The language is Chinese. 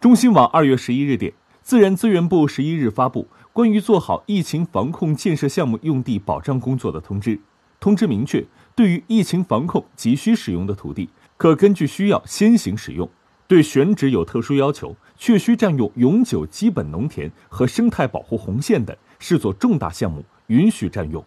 中新网二月十一日电自然资源部十一日发布关于做好疫情防控建设项目用地保障工作的通知通知明确对于疫情防控急需使用的土地可根据需要先行使用对选址有特殊要求确需占用永久基本农田和生态保护红线的视作重大项目允许占用。